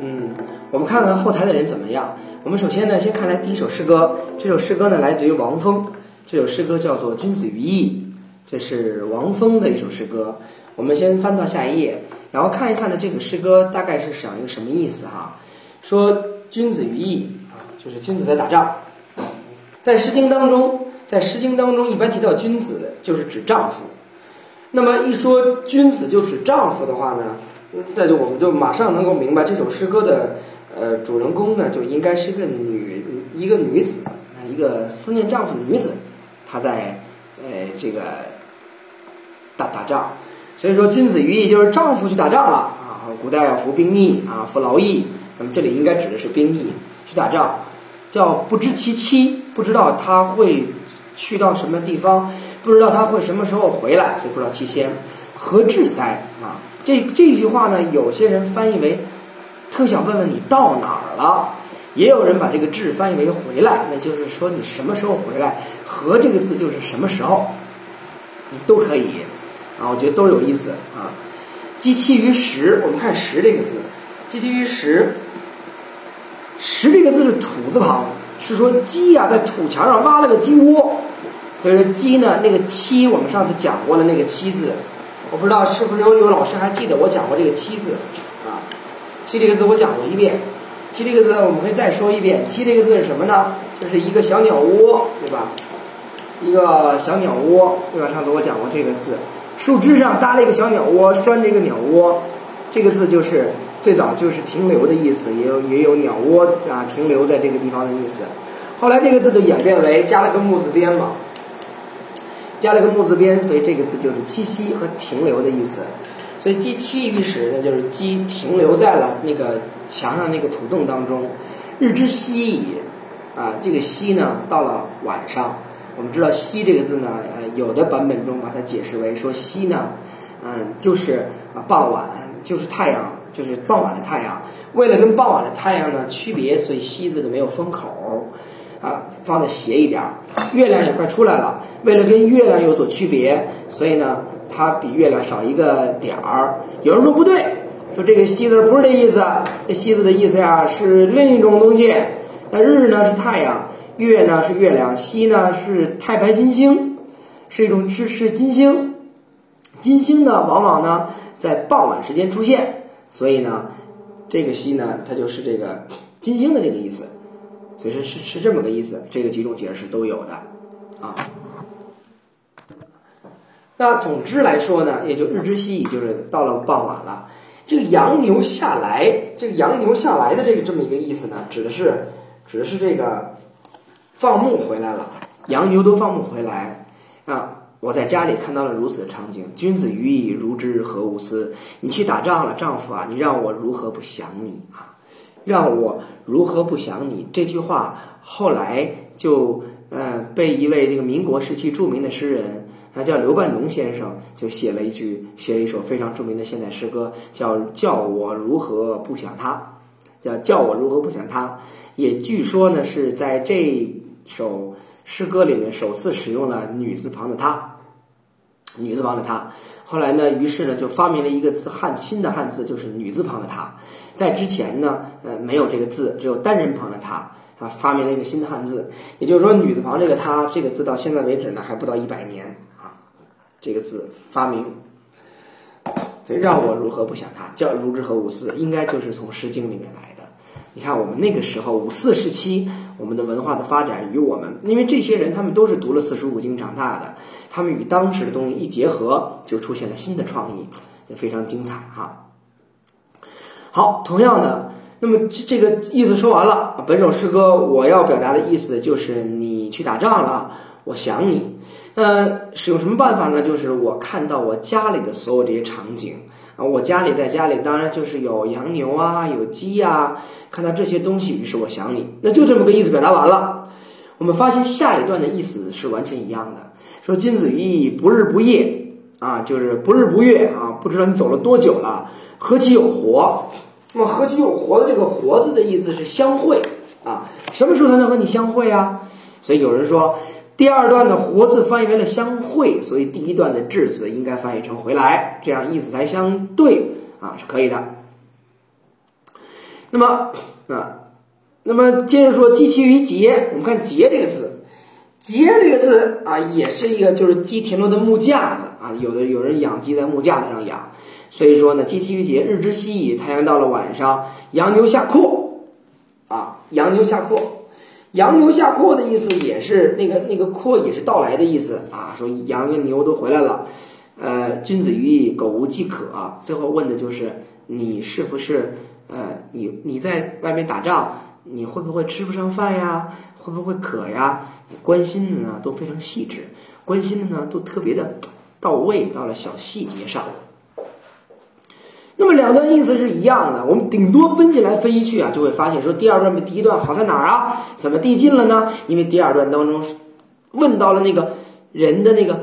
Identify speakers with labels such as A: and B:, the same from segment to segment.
A: 嗯，我们看看后台的人怎么样。我们首先呢，先看来第一首诗歌，这首诗歌呢来自于王峰，这首诗歌叫做《君子于义》，这是王峰的一首诗歌。我们先翻到下一页，然后看一看呢，这个诗歌大概是讲一个什么意思哈？说君子于义啊，就是君子在打仗。在《诗经》当中，在《诗经》当中一般提到君子，就是指丈夫。那么一说君子就指丈夫的话呢，那就我们就马上能够明白这首诗歌的呃主人公呢，就应该是一个女一个女子，一个思念丈夫的女子，她在呃这个打打仗。所以说，君子于义就是丈夫去打仗了啊。古代要服兵役啊，服劳役。那么这里应该指的是兵役，去打仗，叫不知其妻，不知道他会去到什么地方，不知道他会什么时候回来，所以不知道其先。何至哉啊？这这句话呢，有些人翻译为特想问问你到哪儿了，也有人把这个至翻译为回来，那就是说你什么时候回来。和这个字就是什么时候，都可以。啊，我觉得都有意思啊。积其于石，我们看“石”这个字，积其于石，“石”这个字是土字旁，是说鸡呀在土墙上挖了个鸡窝，所以说鸡呢那个“七”，我们上次讲过了那个“七”字，我不知道是不是有有老师还记得我讲过这个“七”字啊？“七”这个字我讲过一遍，“七”这个字我们可以再说一遍，“七”这个字是什么呢？就是一个小鸟窝，对吧？一个小鸟窝，对吧？上次我讲过这个字。树枝上搭了一个小鸟窝，拴着一个鸟窝，这个字就是最早就是停留的意思，也有也有鸟窝啊停留在这个地方的意思。后来这个字就演变为加了个木字边嘛，加了个木字边，所以这个字就是栖息和停留的意思。所以鸡栖于时呢，就是鸡停留在了那个墙上那个土洞当中。日之夕矣，啊，这个夕呢到了晚上。我们知道“夕”这个字呢，呃，有的版本中把它解释为说“夕”呢，嗯，就是傍晚，就是太阳，就是傍晚的太阳。为了跟傍晚的太阳呢区别，所以“夕”字的没有封口，啊，放的斜一点儿。月亮也快出来了，为了跟月亮有所区别，所以呢，它比月亮少一个点儿。有人说不对，说这个“西”字不是这意思，这“西”字的意思呀是另一种东西。那日呢是太阳。月呢是月亮，西呢是太白金星，是一种是是金星。金星呢往往呢在傍晚时间出现，所以呢这个西呢它就是这个金星的这个意思，所以是是这么个意思。这个几种解释都有的啊。那总之来说呢，也就日之夕，就是到了傍晚了。这个羊牛下来，这个羊牛下来的这个这么一个意思呢，指的是指的是这个。放牧回来了，羊牛都放牧回来啊！我在家里看到了如此的场景。君子于义，如之何无思？你去打仗了，丈夫啊，你让我如何不想你啊？让我如何不想你？这句话后来就嗯被一位这个民国时期著名的诗人，他叫刘半农先生，就写了一句，写了一首非常著名的现代诗歌，叫叫我如何不想他？叫叫我如何不想他？也据说呢是在这。首诗歌里面首次使用了女字旁的她，女字旁的她。后来呢，于是呢就发明了一个字汉新的汉字，就是女字旁的她。在之前呢，呃，没有这个字，只有单人旁的她啊，发明了一个新的汉字。也就是说，女字旁这个她这个字到现在为止呢，还不到一百年啊，这个字发明。所以让我如何不想他？叫如之何五四？应该就是从《诗经》里面来的。你看，我们那个时候五四时期，我们的文化的发展与我们，因为这些人他们都是读了四书五经长大的，他们与当时的东西一结合，就出现了新的创意，也非常精彩哈。好，同样的，那么这这个意思说完了，本首诗歌我要表达的意思就是你去打仗了，我想你，呃，使用什么办法呢？就是我看到我家里的所有这些场景。啊，我家里在家里，当然就是有羊牛啊，有鸡呀，看到这些东西，于是我想你，那就这么个意思表达完了。我们发现下一段的意思是完全一样的，说君子于义，不日不夜啊，就是不日不月啊，不知道你走了多久了，何其有活？那么何其有活的这个“活”字的意思是相会啊，什么时候才能和你相会啊？所以有人说。第二段的“活”字翻译为了相会，所以第一段的“至”字应该翻译成回来，这样意思才相对啊，是可以的。那么啊，那么接着说“积其于节”，我们看“节”这个字，“节”这个字啊，也是一个就是鸡田螺的木架子啊，有的有人养鸡在木架子上养，所以说呢，“积其于节”，日之西矣，太阳到了晚上，羊牛下阔啊，羊牛下阔，羊牛下阔的意思也是那个那个阔也是到来的意思啊，说羊跟牛都回来了。呃，君子于义，苟无饥渴。最后问的就是你是不是呃，你你在外面打仗，你会不会吃不上饭呀？会不会渴呀？关心的呢都非常细致，关心的呢都特别的到位，到了小细节上。那么两段意思是一样的，我们顶多分析来分析去啊，就会发现说第二段比第一段好在哪儿啊？怎么递进了呢？因为第二段当中问到了那个人的那个。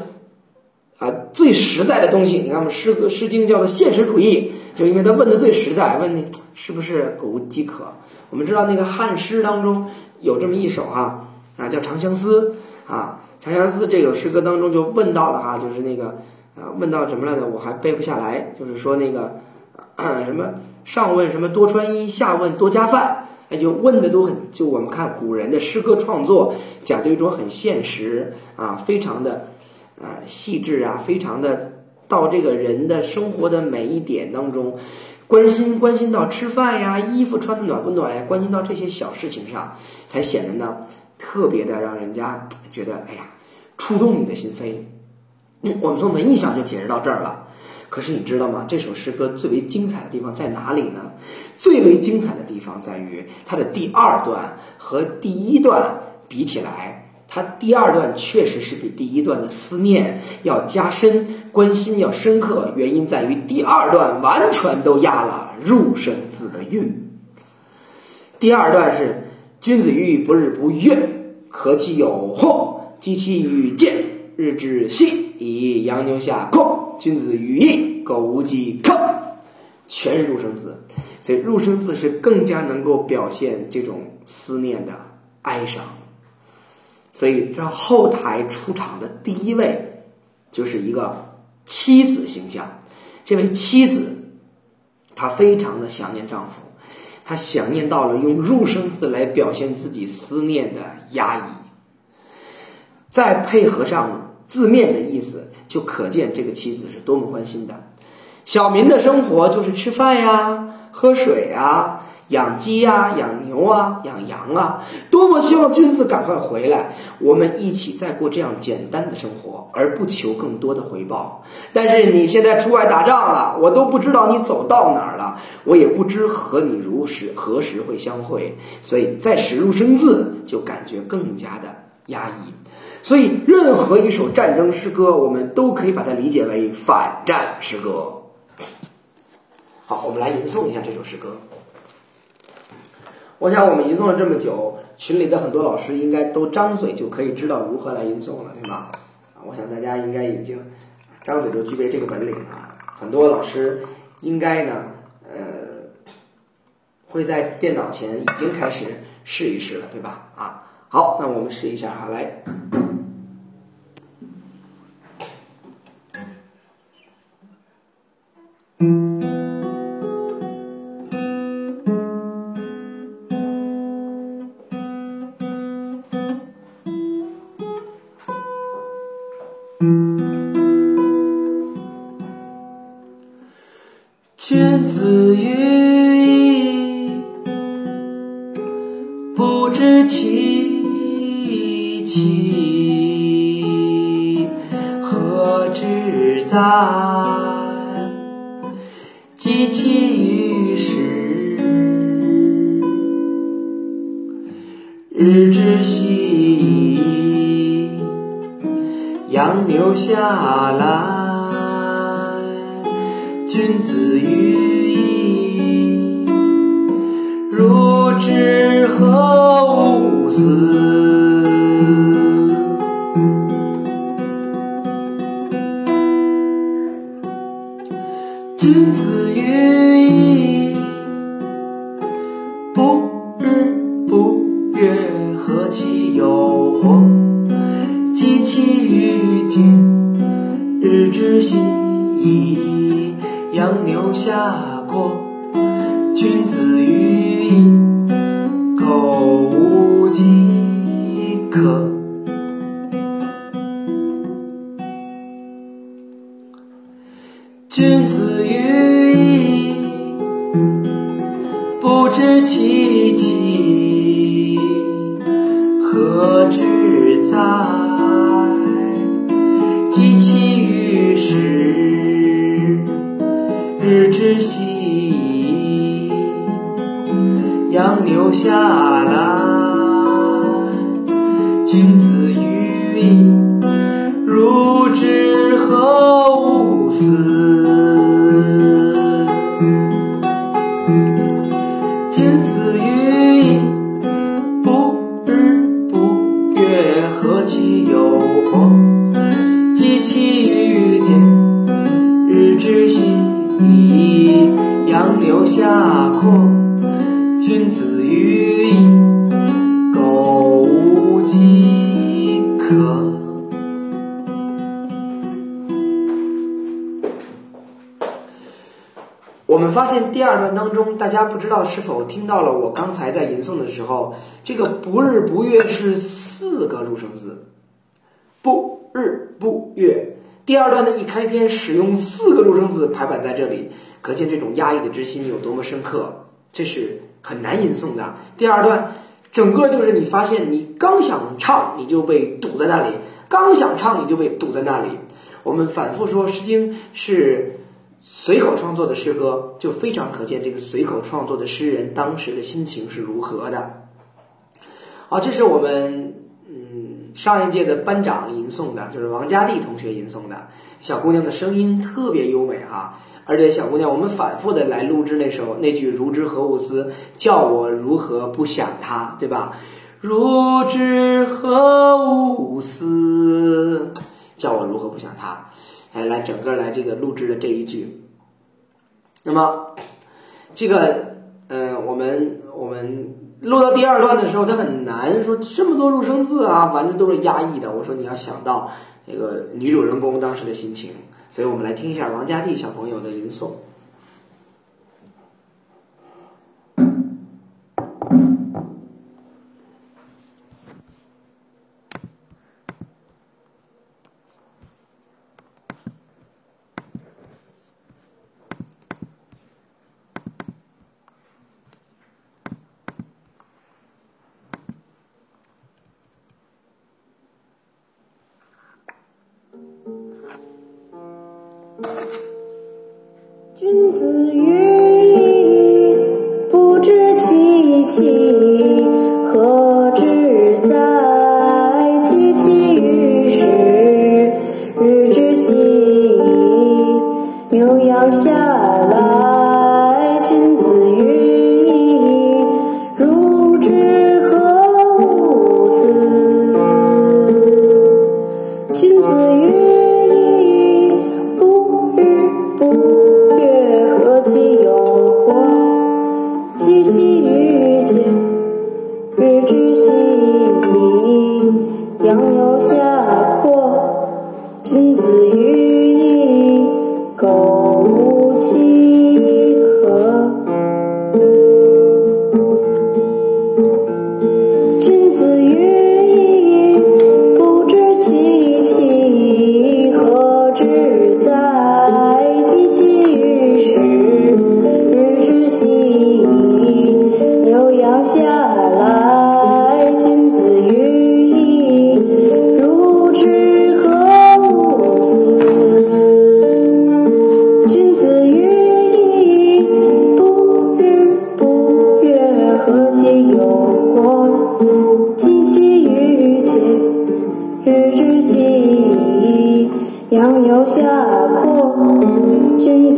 A: 啊，最实在的东西，你看我们诗歌《诗经》叫做现实主义，就因为他问的最实在，问你是不是苟无饥渴？我们知道那个汉诗当中有这么一首哈啊，叫《长相思》啊，《长相思》这首诗歌当中就问到了哈，就是那个啊，问到什么来着？我还背不下来，就是说那个 什么上问什么多穿衣，下问多加饭，那，就问的都很，就我们看古人的诗歌创作讲究一种很现实啊，非常的。啊，细致啊，非常的到这个人的生活的每一点当中，关心关心到吃饭呀、衣服穿的暖不暖呀，关心到这些小事情上，才显得呢特别的让人家觉得哎呀，触动你的心扉。我们从文艺上就解释到这儿了，可是你知道吗？这首诗歌最为精彩的地方在哪里呢？最为精彩的地方在于它的第二段和第一段比起来。它第二段确实是比第一段的思念要加深，关心要深刻。原因在于第二段完全都压了入声字的韵。第二段是“君子喻不日不悦，何其有祸？及其与见，日之夕以羊牛下阔。君子于义，苟无饥渴。”全是入声字，所以入声字是更加能够表现这种思念的哀伤。所以，这后台出场的第一位，就是一个妻子形象。这位妻子，她非常的想念丈夫，她想念到了用入声字来表现自己思念的压抑。再配合上字面的意思，就可见这个妻子是多么关心的。小民的生活就是吃饭呀，喝水呀。养鸡呀，养牛啊，养羊啊，多么希望君子赶快回来，我们一起再过这样简单的生活，而不求更多的回报。但是你现在出外打仗了，我都不知道你走到哪儿了，我也不知和你如时何时会相会，所以再使入生字，就感觉更加的压抑。所以，任何一首战争诗歌，我们都可以把它理解为反战诗歌。好，我们来吟诵一下这首诗歌。我想我们吟诵了这么久，群里的很多老师应该都张嘴就可以知道如何来吟诵了，对吧？我想大家应该已经张嘴就具备这个本领啊。很多老师应该呢，呃，会在电脑前已经开始试一试了，对吧？啊，好，那我们试一下哈，来。君子喻矣，不知其起。何之哉？及其于时，日之夕阳牛下来。二段当中，大家不知道是否听到了我刚才在吟诵的时候，这个不日不月是四个入声字，不日不月。第二段的一开篇使用四个入声字排版在这里，可见这种压抑的之心有多么深刻，这是很难吟诵的。第二段整个就是你发现你刚想唱你就被堵在那里，刚想唱你就被堵在那里。我们反复说《诗经》是。随口创作的诗歌，就非常可见这个随口创作的诗人当时的心情是如何的。好，这是我们嗯上一届的班长吟诵的，就是王佳丽同学吟诵的。小姑娘的声音特别优美哈，而且小姑娘，我们反复的来录制那首那句“如之何无思”，叫我如何不想他，对吧？如之何无思，叫我如何不想他。哎，来整个来这个录制的这一句，那么这个呃，我们我们录到第二段的时候，他很难说这么多入声字啊，反正都是压抑的。我说你要想到这个女主人公当时的心情，所以我们来听一下王佳丽小朋友的吟诵。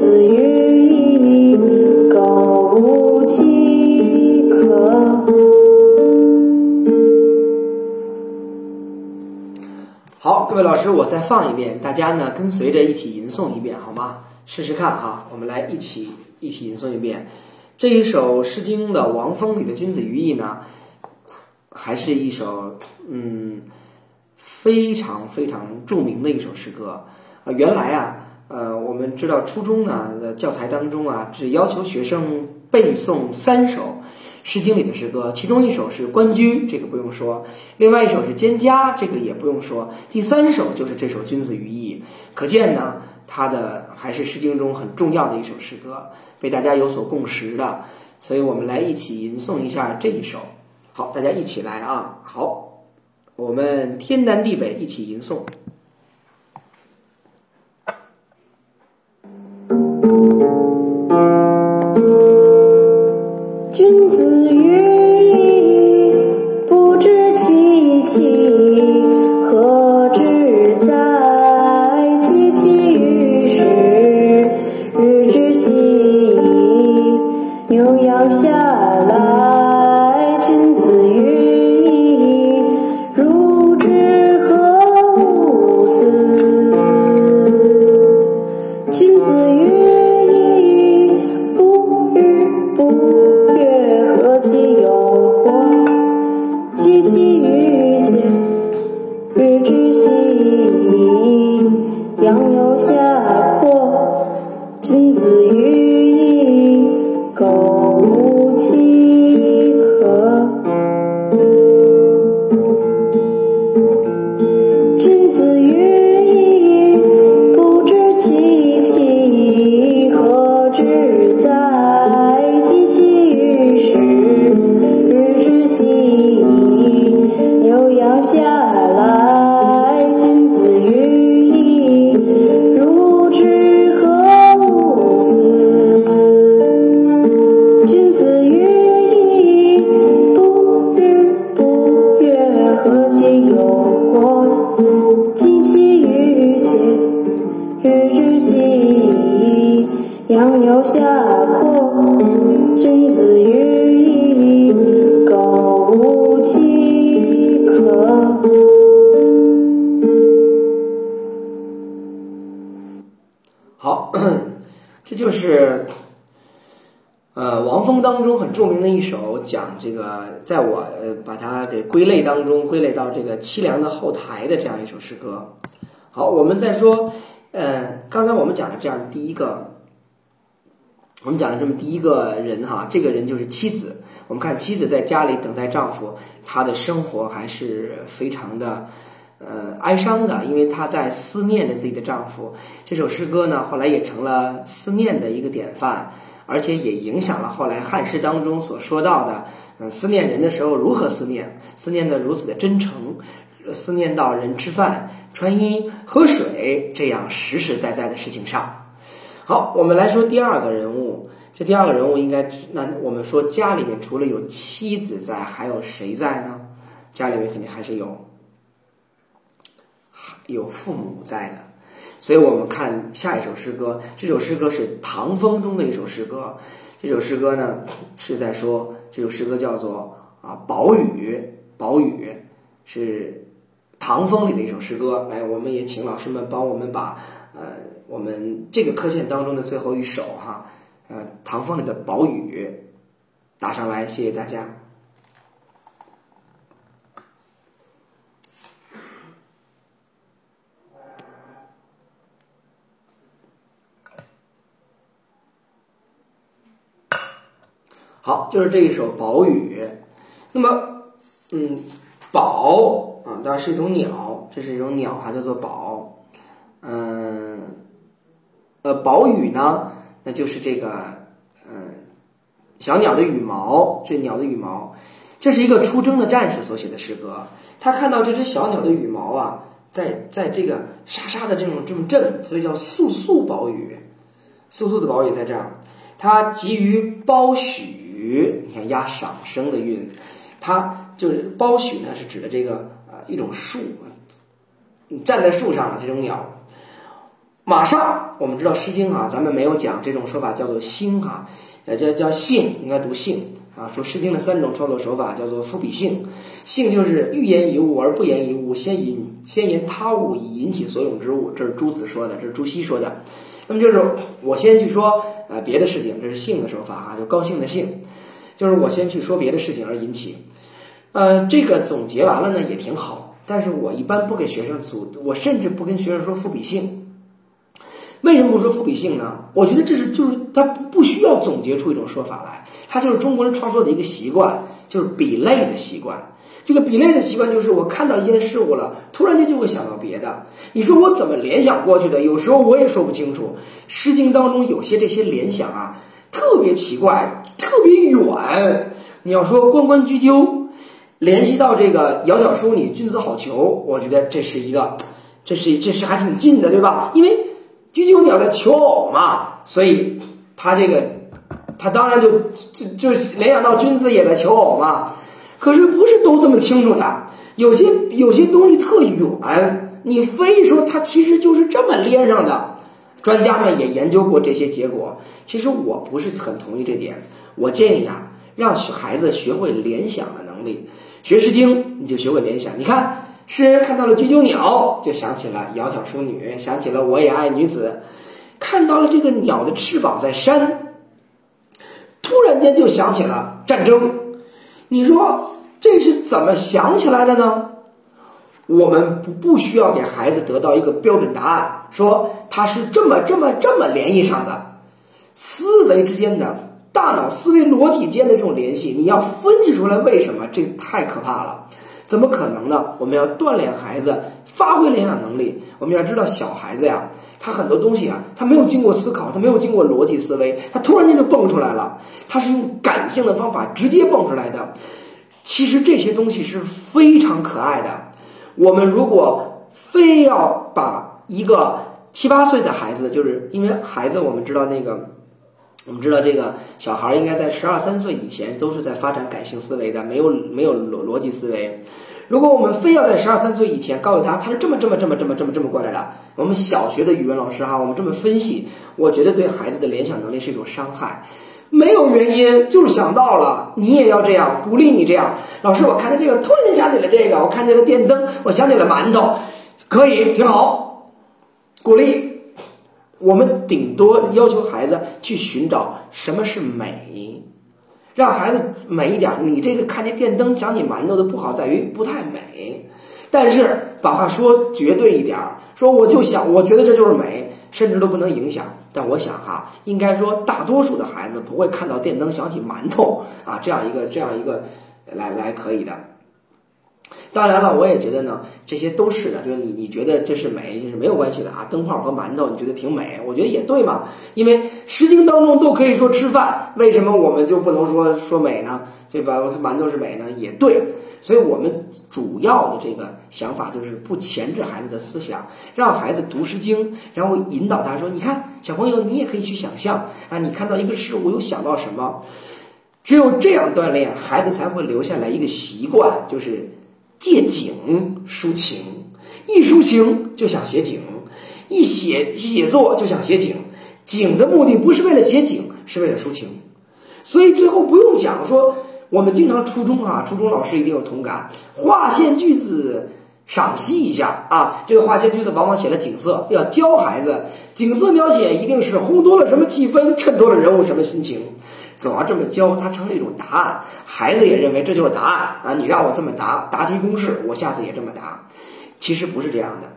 B: 子语矣，苟无饥渴。
A: 好，各位老师，我再放一遍，大家呢跟随着一起吟诵一遍，好吗？试试看哈，我们来一起一起吟诵一遍这一首《诗经》的《王风》里的《君子于义》呢，还是一首嗯非常非常著名的一首诗歌啊、原来啊，呃，我们知道初中呢的教材当中啊，只要求学生背诵三首《诗经》里的诗歌，其中一首是《关雎》，这个不用说；另外一首是《蒹葭》，这个也不用说；第三首就是这首《君子于义》。可见呢，它的还是《诗经》中很重要的一首诗歌，被大家有所共识的。所以我们来一起吟诵一下这一首。好，大家一起来啊！好，我们天南地北一起吟诵。
B: 君子
A: 归类到这个凄凉的后台的这样一首诗歌。好，我们再说，呃，刚才我们讲的这样第一个，我们讲了这么第一个人哈，这个人就是妻子。我们看妻子在家里等待丈夫，她的生活还是非常的。呃，哀伤的，因为她在思念着自己的丈夫。这首诗歌呢，后来也成了思念的一个典范，而且也影响了后来汉诗当中所说到的，思念人的时候如何思念，思念的如此的真诚，思念到人吃饭、穿衣、喝水这样实实在在的事情上。好，我们来说第二个人物。这第二个人物应该，那我们说家里面除了有妻子在，还有谁在呢？家里面肯定还是有。有父母在的，所以我们看下一首诗歌。这首诗歌是唐风中的一首诗歌。这首诗歌呢是在说，这首诗歌叫做啊《宝雨》，宝雨是唐风里的一首诗歌。来，我们也请老师们帮我们把呃我们这个课件当中的最后一首哈，呃唐风里的《宝雨》打上来，谢谢大家。好，就是这一首《宝雨》。那么，嗯，宝啊，当然是一种鸟，这是一种鸟，哈，叫做宝。嗯，呃，宝羽呢，那就是这个，嗯，小鸟的羽毛，这鸟的羽毛，这是一个出征的战士所写的诗歌。他看到这只小鸟的羽毛啊，在在这个沙沙的这种这么震，所以叫簌簌宝羽。簌簌的宝羽在这样，它急于褒许，你看压赏声的韵，它就是褒许呢，是指的这个呃一种树，站在树上的这种鸟。马上，我们知道《诗经》啊，咱们没有讲这种说法叫做兴哈，呃叫叫兴，应该读兴啊。说《诗经》的三种创作手法叫做赋比兴，兴就是欲言一物而不言一物，先引先言他物以引起所咏之物，这是朱子说的，这是朱熹说的。那么就是我先去说呃别的事情，这是性的手法哈，就高兴的兴，就是我先去说别的事情而引起。呃，这个总结完了呢也挺好，但是我一般不给学生组，我甚至不跟学生说赋比兴。为什么不说赋比兴呢？我觉得这是就是他不不需要总结出一种说法来，它就是中国人创作的一个习惯，就是比类的习惯。这个比类的习惯就是我看到一件事物了，突然间就会想到别的。你说我怎么联想过去的？有时候我也说不清楚。《诗经》当中有些这些联想啊，特别奇怪，特别远。你要说关关雎鸠，联系到这个窈窕淑女，君子好逑，我觉得这是一个，这是这是还挺近的，对吧？因为雎鸠鸟在求偶嘛，所以它这个，它当然就就就联想到君子也在求偶嘛。可是不是都这么清楚的，有些有些东西特远，你非说它其实就是这么连上的。专家们也研究过这些结果，其实我不是很同意这点。我建议啊，让孩子学会联想的能力。学《诗经》，你就学会联想。你看，诗人看到了雎鸠鸟，就想起了窈窕淑女，想起了我也爱女子。看到了这个鸟的翅膀在扇，突然间就想起了战争。你说这是怎么想起来的呢？我们不不需要给孩子得到一个标准答案，说它是这么这么这么联系上的，思维之间的大脑思维逻辑间的这种联系，你要分析出来为什么？这太可怕了，怎么可能呢？我们要锻炼孩子发挥联想能力。我们要知道，小孩子呀，他很多东西啊，他没有经过思考，他没有经过逻辑思维，他突然间就蹦出来了，他是用感性的方法直接蹦出来的。其实这些东西是非常可爱的。我们如果非要把一个七八岁的孩子，就是因为孩子，我们知道那个，我们知道这个小孩应该在十二三岁以前都是在发展感性思维的，没有没有逻逻辑思维。如果我们非要在十二三岁以前告诉他他是这么这么这么这么这么这么过来的，我们小学的语文老师哈，我们这么分析，我觉得对孩子的联想能力是一种伤害。没有原因，就是想到了，你也要这样，鼓励你这样。老师，我看见这个，突然想起了这个，我看见了电灯，我想起了馒头，可以，挺好，鼓励。我们顶多要求孩子去寻找什么是美，让孩子美一点。你这个看见电灯想起馒头的不好在于不太美，但是把话说绝对一点，说我就想，我觉得这就是美，甚至都不能影响。但我想哈，应该说大多数的孩子不会看到电灯想起馒头啊，这样一个这样一个来来可以的。当然了，我也觉得呢，这些都是的，就是你你觉得这是美，就是没有关系的啊。灯泡和馒头你觉得挺美，我觉得也对嘛，因为《诗经》当中都可以说吃饭，为什么我们就不能说说美呢？对吧？馒头是美呢，也对。所以我们主要的这个想法就是不钳制孩子的思想，让孩子读《诗经》，然后引导他说：“你看，小朋友，你也可以去想象啊，你看到一个事物，又想到什么？只有这样锻炼，孩子才会留下来一个习惯，就是借景抒情。一抒情就想写景，一写写作就想写景。景的目的不是为了写景，是为了抒情。所以最后不用讲说。”我们经常初中啊，初中老师一定有同感。划线句子赏析一下啊，这个划线句子往往写了景色，要教孩子景色描写一定是烘托了什么气氛，衬托了人物什么心情，总要这么教，它成了一种答案，孩子也认为这就是答案啊。你让我这么答，答题公式，我下次也这么答。其实不是这样的。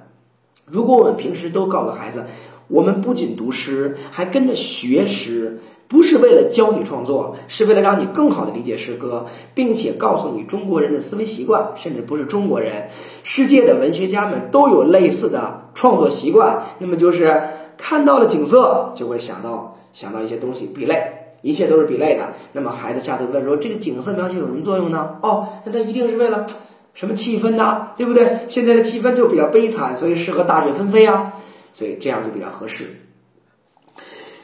A: 如果我们平时都告诉孩子，我们不仅读诗，还跟着学诗。不是为了教你创作，是为了让你更好的理解诗歌，并且告诉你中国人的思维习惯，甚至不是中国人，世界的文学家们都有类似的创作习惯。那么就是看到了景色，就会想到想到一些东西，比类，一切都是比类的。那么孩子下次问说，这个景色描写有什么作用呢？哦，那它一定是为了什么气氛呢？对不对？现在的气氛就比较悲惨，所以适合大雪纷飞啊，所以这样就比较合适。《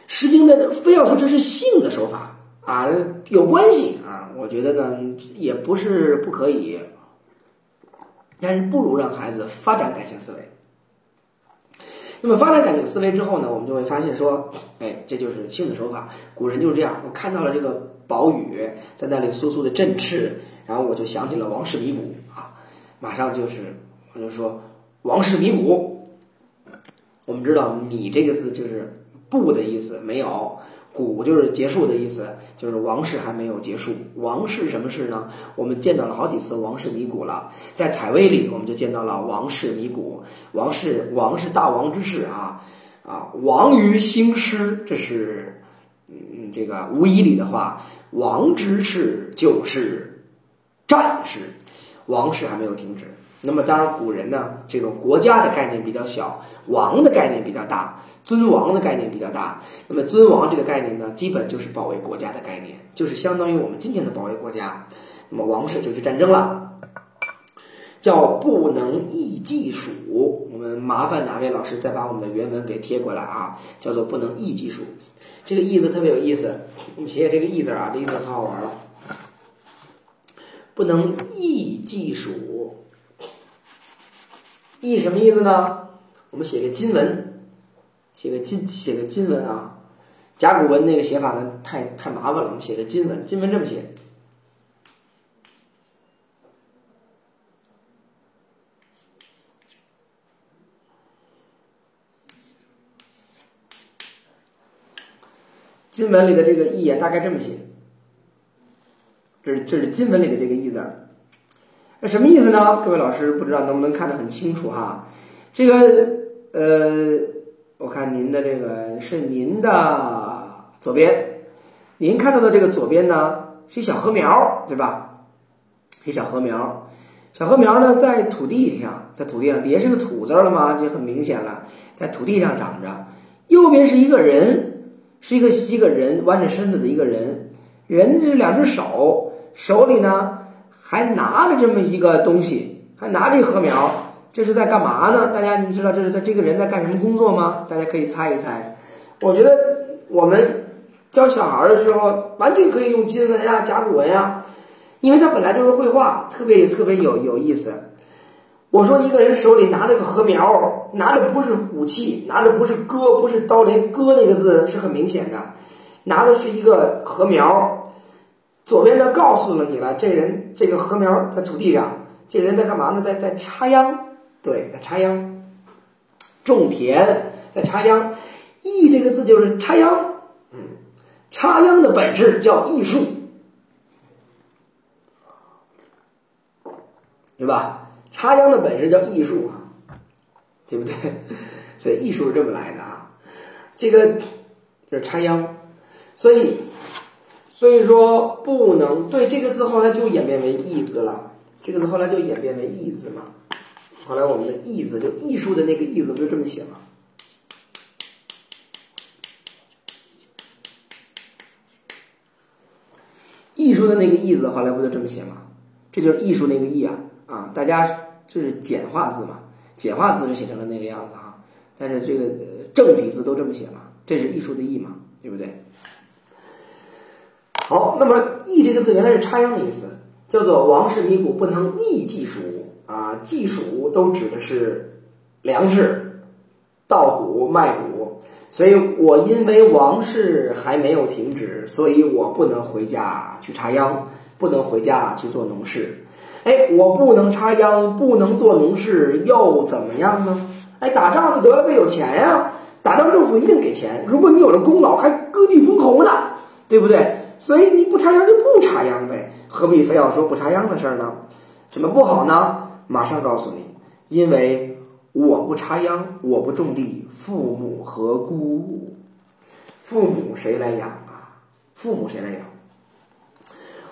A: 诗经》的非要说这是性的手法啊，有关系啊，我觉得呢也不是不可以，但是不如让孩子发展感性思维。那么发展感情思维之后呢，我们就会发现说，哎，这就是性的手法。古人就是这样，我看到了这个宝雨在那里簌簌的振翅，然后我就想起了王氏迷谷啊，马上就是我就说王氏迷谷。我们知道“米”这个字就是。不的意思没有，古就是结束的意思，就是王室还没有结束。王室什么事呢？我们见到了好几次王室迷谷了，在采薇里我们就见到了王室迷谷。王室王是大王之势啊啊，王于兴师，这是嗯这个无疑里的话。王之事就是战士，王室还没有停止。那么当然，古人呢，这个国家的概念比较小，王的概念比较大。尊王的概念比较大。那么尊王这个概念呢，基本就是保卫国家的概念，就是相当于我们今天的保卫国家。那么王室就是战争了，叫不能易技属。我们麻烦哪位老师再把我们的原文给贴过来啊？叫做不能易技属。这个“易”字特别有意思，我们写写这个“易”字啊，这个字可好玩了。不能易技属，易什么意思呢？我们写个金文，写个金，写个金文啊。甲骨文那个写法呢，太太麻烦了，我们写个金文。金文这么写。金文里的这个“意”啊，大概这么写。这是这是金文里的这个“意”字儿，那什么意思呢？各位老师不知道能不能看得很清楚哈？这个呃，我看您的这个是您的左边，您看到的这个左边呢是一小禾苗，对吧？一小禾苗，小禾苗呢在土地上，在土地上底下是个土字了吗？就很明显了，在土地上长着。右边是一个人，是一个一个人弯着身子的一个人，人这两只手。手里呢还拿着这么一个东西，还拿着一禾苗，这是在干嘛呢？大家你知道这是在这个人在干什么工作吗？大家可以猜一猜。我觉得我们教小孩的时候，完全可以用金文呀、甲骨文呀，因为他本来就是绘画，特别特别有有意思。我说一个人手里拿着个禾苗，拿着不是武器，拿着不是戈，不是刀，连戈那个字是很明显的，拿的是一个禾苗。左边的告诉了你了，这人这个禾苗在土地上，这人在干嘛呢？在在插秧，对，在插秧，种田，在插秧。艺这个字就是插秧，嗯，插秧的本事叫艺术，对吧？插秧的本事叫艺术啊，对不对？所以艺术是这么来的啊，这个就是插秧，所以。所以说不能对这个字后来就演变为义字了，这个字后来就演变为义字嘛。后来我们的义字就艺术的那个义字不就这么写吗？艺术的那个艺字后来不就这么写吗？这就是艺术那个艺啊啊！大家这是简化字嘛，简化字就写成了那个样子哈。但是这个正体字都这么写嘛，这是艺术的艺嘛，对不对？好，那么“艺”这个字原来是插秧的意思，叫做“王室米谷不能易技黍”啊，技黍都指的是粮食、稻谷、麦谷，所以我因为王室还没有停止，所以我不能回家去插秧，不能回家去做农事。哎，我不能插秧，不能做农事，又怎么样呢？哎，打仗就得了呗，有钱呀，打仗政府一定给钱，如果你有了功劳，还割地封侯呢，对不对？所以你不插秧就不插秧呗，何必非要说不插秧的事儿呢？怎么不好呢？马上告诉你，因为我不插秧，我不种地，父母何辜？父母谁来养啊？父母谁来养？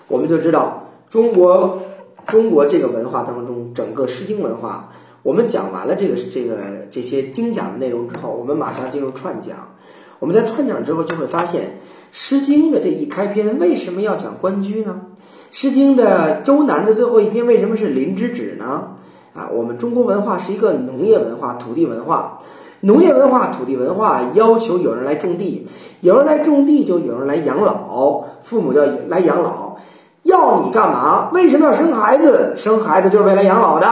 A: 我们就知道，中国中国这个文化当中，整个诗经文化，我们讲完了这个这个这些精讲的内容之后，我们马上进入串讲。我们在串讲之后就会发现。《诗经》的这一开篇为什么要讲关雎呢？《诗经》的周南的最后一篇为什么是林之止呢？啊，我们中国文化是一个农业文化、土地文化，农业文化、土地文化要求有人来种地，有人来种地就有人来养老，父母要来养老，要你干嘛？为什么要生孩子？生孩子就是为了养老的。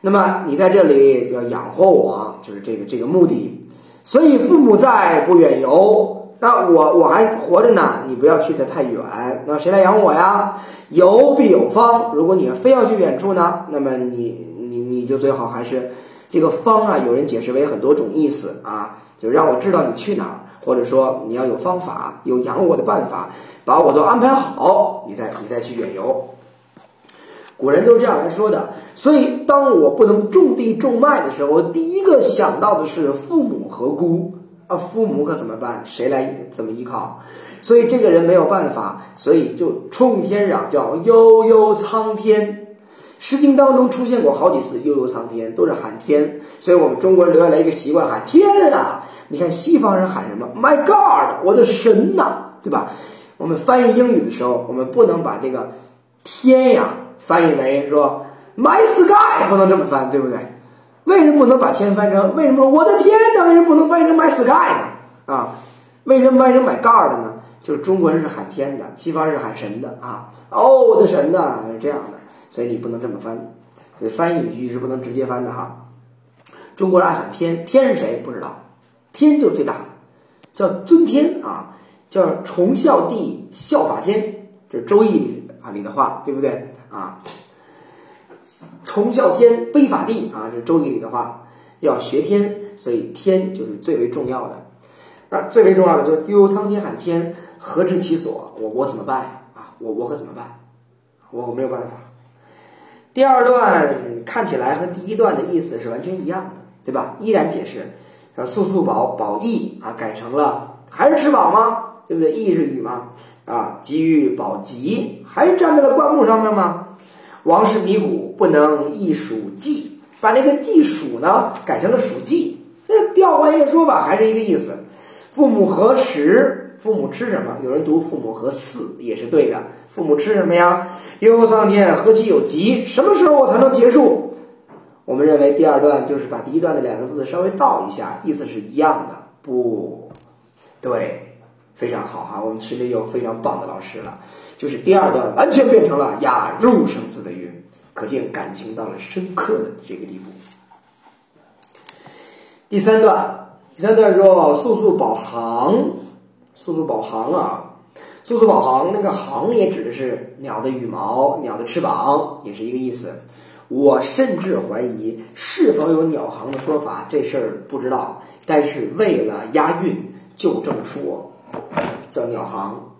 A: 那么你在这里要养活我，就是这个这个目的。所以父母在，不远游。那我我还活着呢，你不要去的太远。那谁来养我呀？有必有方。如果你非要去远处呢，那么你你你就最好还是这个方啊。有人解释为很多种意思啊，就让我知道你去哪儿，或者说你要有方法，有养我的办法，把我都安排好，你再你再去远游。古人都是这样来说的。所以，当我不能种地种麦的时候，我第一个想到的是父母和姑。啊，父母可怎么办？谁来怎么依靠？所以这个人没有办法，所以就冲天嚷叫悠悠苍天。诗经当中出现过好几次悠悠苍天，都是喊天。所以我们中国人留下来一个习惯，喊天啊，你看西方人喊什么？My God，我的神呐，对吧？我们翻译英语的时候，我们不能把这个天呀翻译为说 My sky，不能这么翻，对不对？为什么不能把天翻成？为什么我的天呢？为什么不能翻译成 My sky 呢？啊，为什么翻译成 My God 呢？就是中国人是喊天的，西方是喊神的啊。哦，我的神呐，是这样的，所以你不能这么翻，所以翻译语句是不能直接翻的哈。中国人爱喊天，天是谁不知道？天就是最大，叫尊天啊，叫崇孝帝，效法天，这是《周易》里啊里的话，对不对啊？崇孝天，卑法地啊，这是《周易》里的话，要学天，所以天就是最为重要的。那最为重要的就是悠悠苍天喊天，何知其所？我我怎么办？啊，我我可怎么办？我没有办法。第二段看起来和第一段的意思是完全一样的，对吧？依然解释，啊，速速饱饱义啊，改成了还是吃饱吗？对不对？义是雨吗，啊，急于保吉，还是站在了灌木上面吗？王氏迷谷不能易属稷，把那个稷属呢改成了属稷，这调换一个说法还是一个意思。父母何时？父母吃什么？有人读父母何嗣也是对的。父母吃什么呀？悠悠苍天，何其有极？什么时候才能结束？我们认为第二段就是把第一段的两个字稍微倒一下，意思是一样的。不对，非常好哈，我们群里有非常棒的老师了。就是第二段完全变成了雅入声字的韵，可见感情到了深刻的这个地步。第三段，第三段说速速保航，速速保航啊，速速保航，那个航也指的是鸟的羽毛、鸟的翅膀，也是一个意思。我甚至怀疑是否有鸟航的说法，这事儿不知道。但是为了押韵，就这么说，叫鸟航。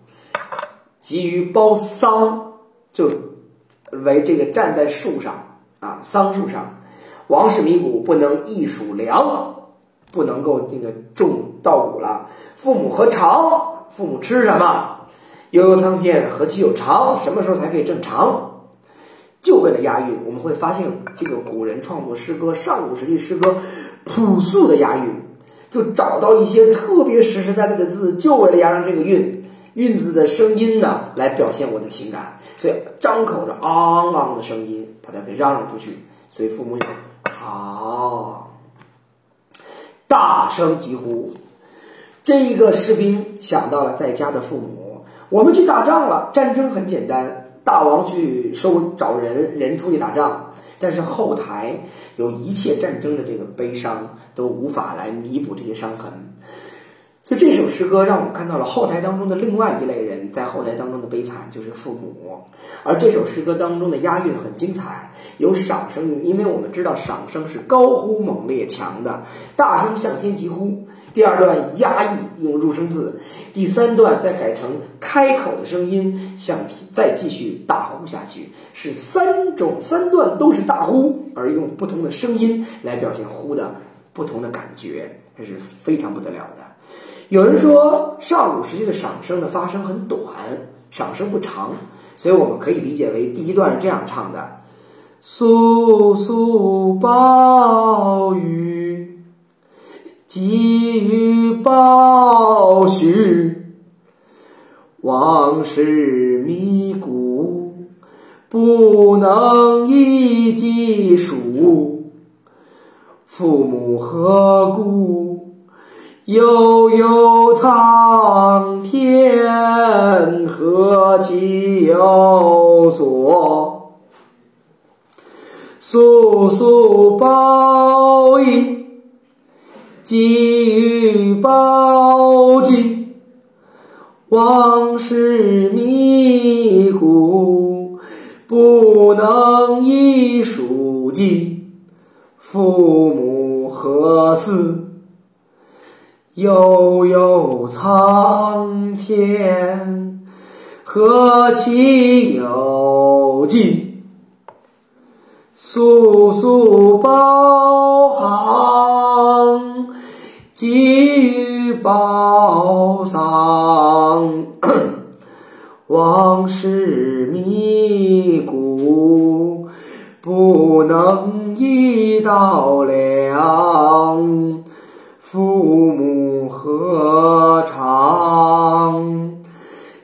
A: 急于包桑，就为这个站在树上啊，桑树上。王氏迷谷不能易属粮，不能够那个种稻谷了。父母何常？父母吃什么？悠悠苍天，何其有常？什么时候才可以正常？就为了押韵，我们会发现这个古人创作诗歌，上古时期诗歌朴素的押韵，就找到一些特别实实在在的字，就为了押上这个韵。韵字的声音呢，来表现我的情感，所以张口着昂昂的声音，把他给嚷嚷出去。所以父母有好，大声疾呼。这一个士兵想到了在家的父母，我们去打仗了。战争很简单，大王去收找人，人出去打仗。但是后台有一切战争的这个悲伤，都无法来弥补这些伤痕。所以这首诗歌让我们看到了后台当中的另外一类人在后台当中的悲惨，就是父母。而这首诗歌当中的押韵很精彩，有赏声，因为我们知道赏声是高呼猛烈强的，大声向天疾呼。第二段压抑用入声字，第三段再改成开口的声音向天，再继续大呼下去，是三种三段都是大呼，而用不同的声音来表现呼的不同的感觉，这是非常不得了的。有人说上古时期的赏声的发声很短，赏声不长，所以我们可以理解为第一段是这样唱的：簌簌暴雨，急于暴雪，往事迷谷，不能一计数，父母何故？悠悠苍天，何其有所？速速报应，急于报尽，往事迷谷，不能一数尽。父母何似？悠悠苍天，何其有尽？速速报航，急于报丧。往事迷古，不能一道凉。父母何长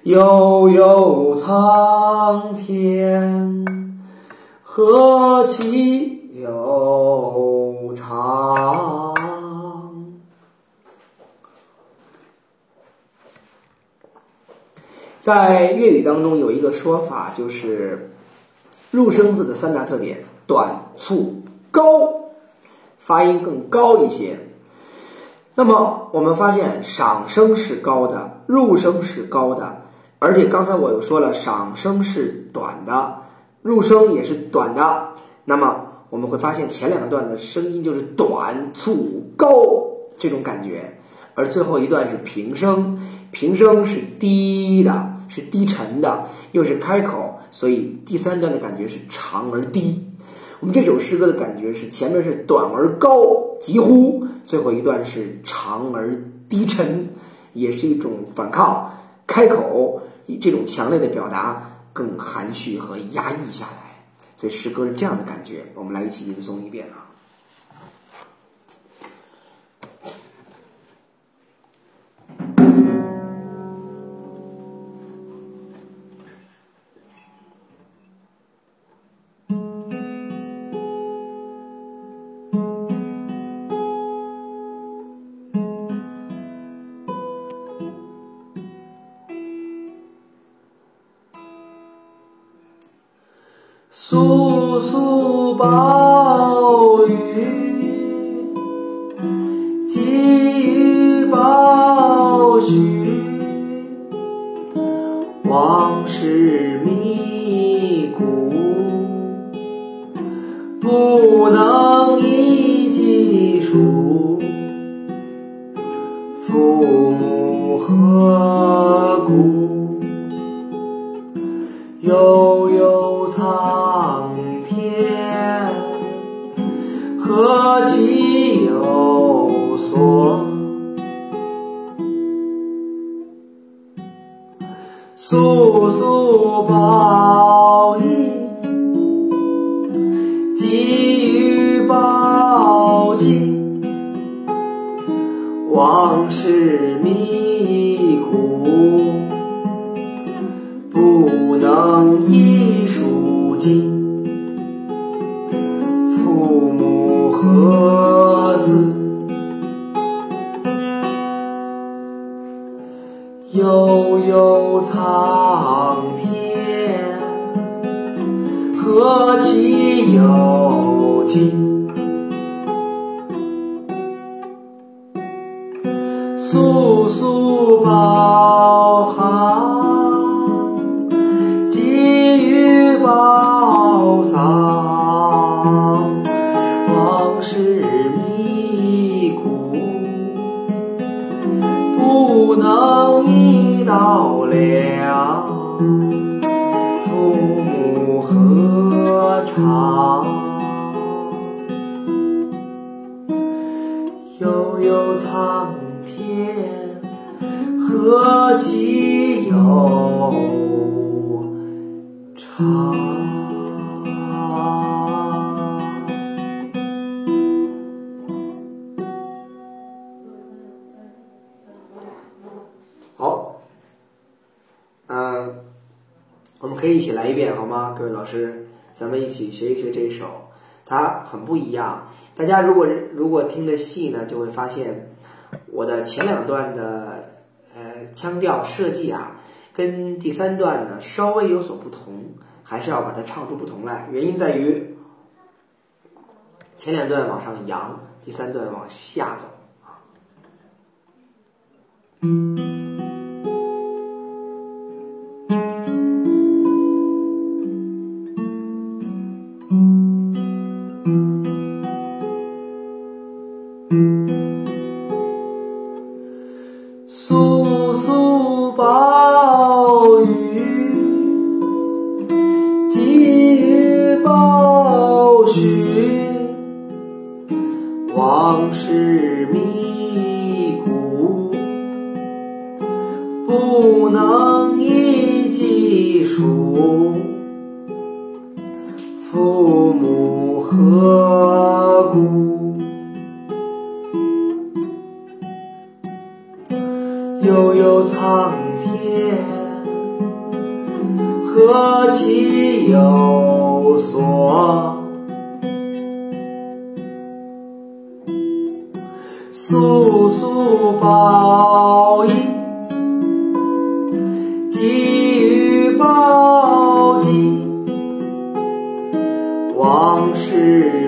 A: 悠悠苍天何其有长。在粤语当中有一个说法就是入声字的三大特点短促高发音更高一些。那么我们发现赏声是高的，入声是高的，而且刚才我又说了，赏声是短的，入声也是短的。那么我们会发现前两段的声音就是短、促、高这种感觉，而最后一段是平声，平声是低的，是低沉的，又是开口，所以第三段的感觉是长而低。我们这首诗歌的感觉是前面是短而高，急呼，最后一段是长而低沉，也是一种反抗，开口以这种强烈的表达更含蓄和压抑下来，所以诗歌是这样的感觉。我们来一起吟诵一遍啊。嗯，我们可以一起来一遍好吗？各位老师，咱们一起学一学这一首，它很不一样。大家如果如果听得细呢，就会发现我的前两段的呃腔调设计啊，跟第三段呢稍微有所不同，还是要把它唱出不同来。原因在于前两段往上扬，第三段往下走啊。报应，给予报应，往事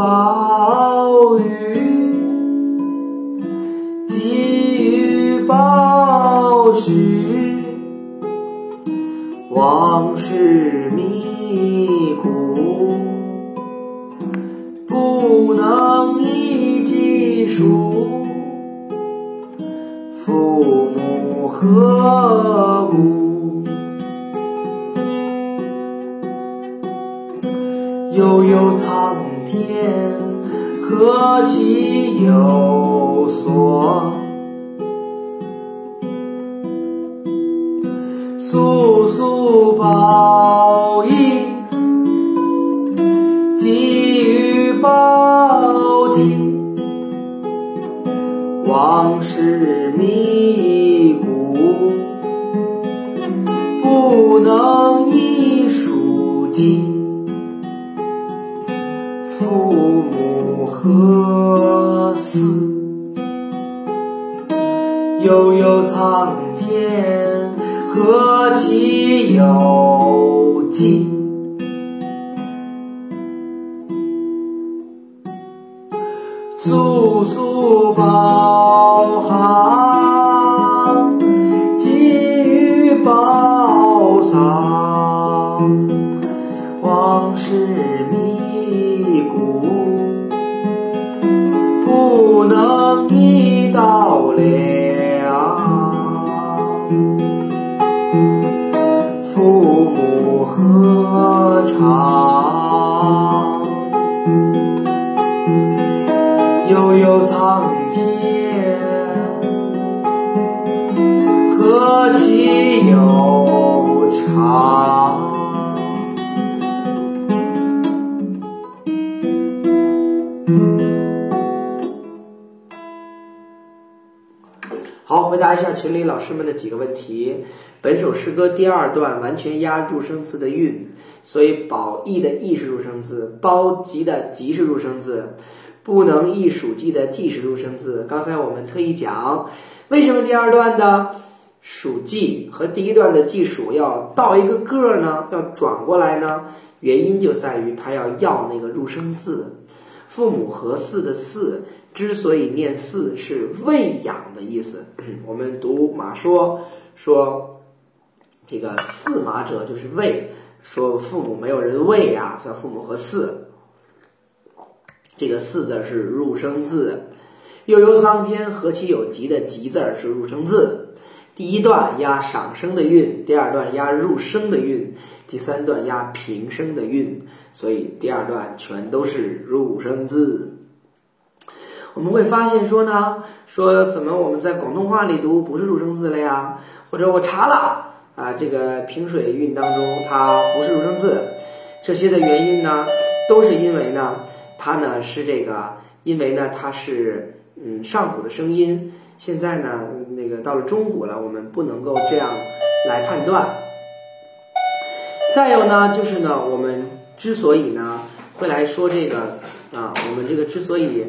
A: 速速答一下群里老师们的几个问题。本首诗歌第二段完全押入声字的韵，所以保义的义是入声字，包吉的吉是入声字，不能一数记的记是入声字。刚才我们特意讲，为什么第二段的数记和第一段的记数要倒一个个呢？要转过来呢？原因就在于它要要那个入声字。父母何似的似，之所以念似，是喂养的意思。我们读马说说这个饲马者就是喂，说父母没有人喂呀、叫父母何似。这个四字是入声字，悠悠桑天何其有极的极字是入声字。第一段押上声的韵，第二段押入声的韵，第三段押平声的韵，所以第二段全都是入声字。我们会发现说呢，说怎么我们在广东话里读不是入声字了呀？或者我查了啊，这个平水韵当中它不是入声字，这些的原因呢，都是因为呢，它呢是这个，因为呢它是嗯上古的声音，现在呢那个到了中古了，我们不能够这样来判断。再有呢，就是呢，我们之所以呢会来说这个啊，我们这个之所以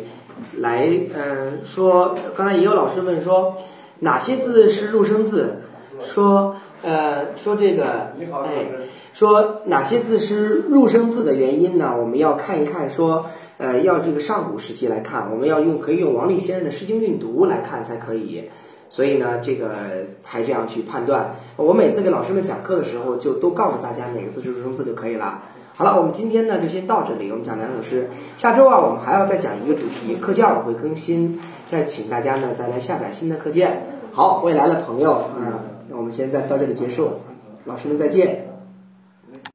A: 来呃说，刚才也有老师问说哪些字是入声字，说呃说这个哎说哪些字是入声字的原因呢？我们要看一看说呃要这个上古时期来看，我们要用可以用王立先生的《诗经韵读》来看才可以。所以呢，这个才这样去判断。我每次给老师们讲课的时候，就都告诉大家哪个字是入声字就可以了。好了，我们今天呢就先到这里，我们讲两首诗。下周啊，我们还要再讲一个主题，课件我会更新，再请大家呢再来下载新的课件。好，未来的朋友，嗯，那我们现在到这里结束，老师们再见。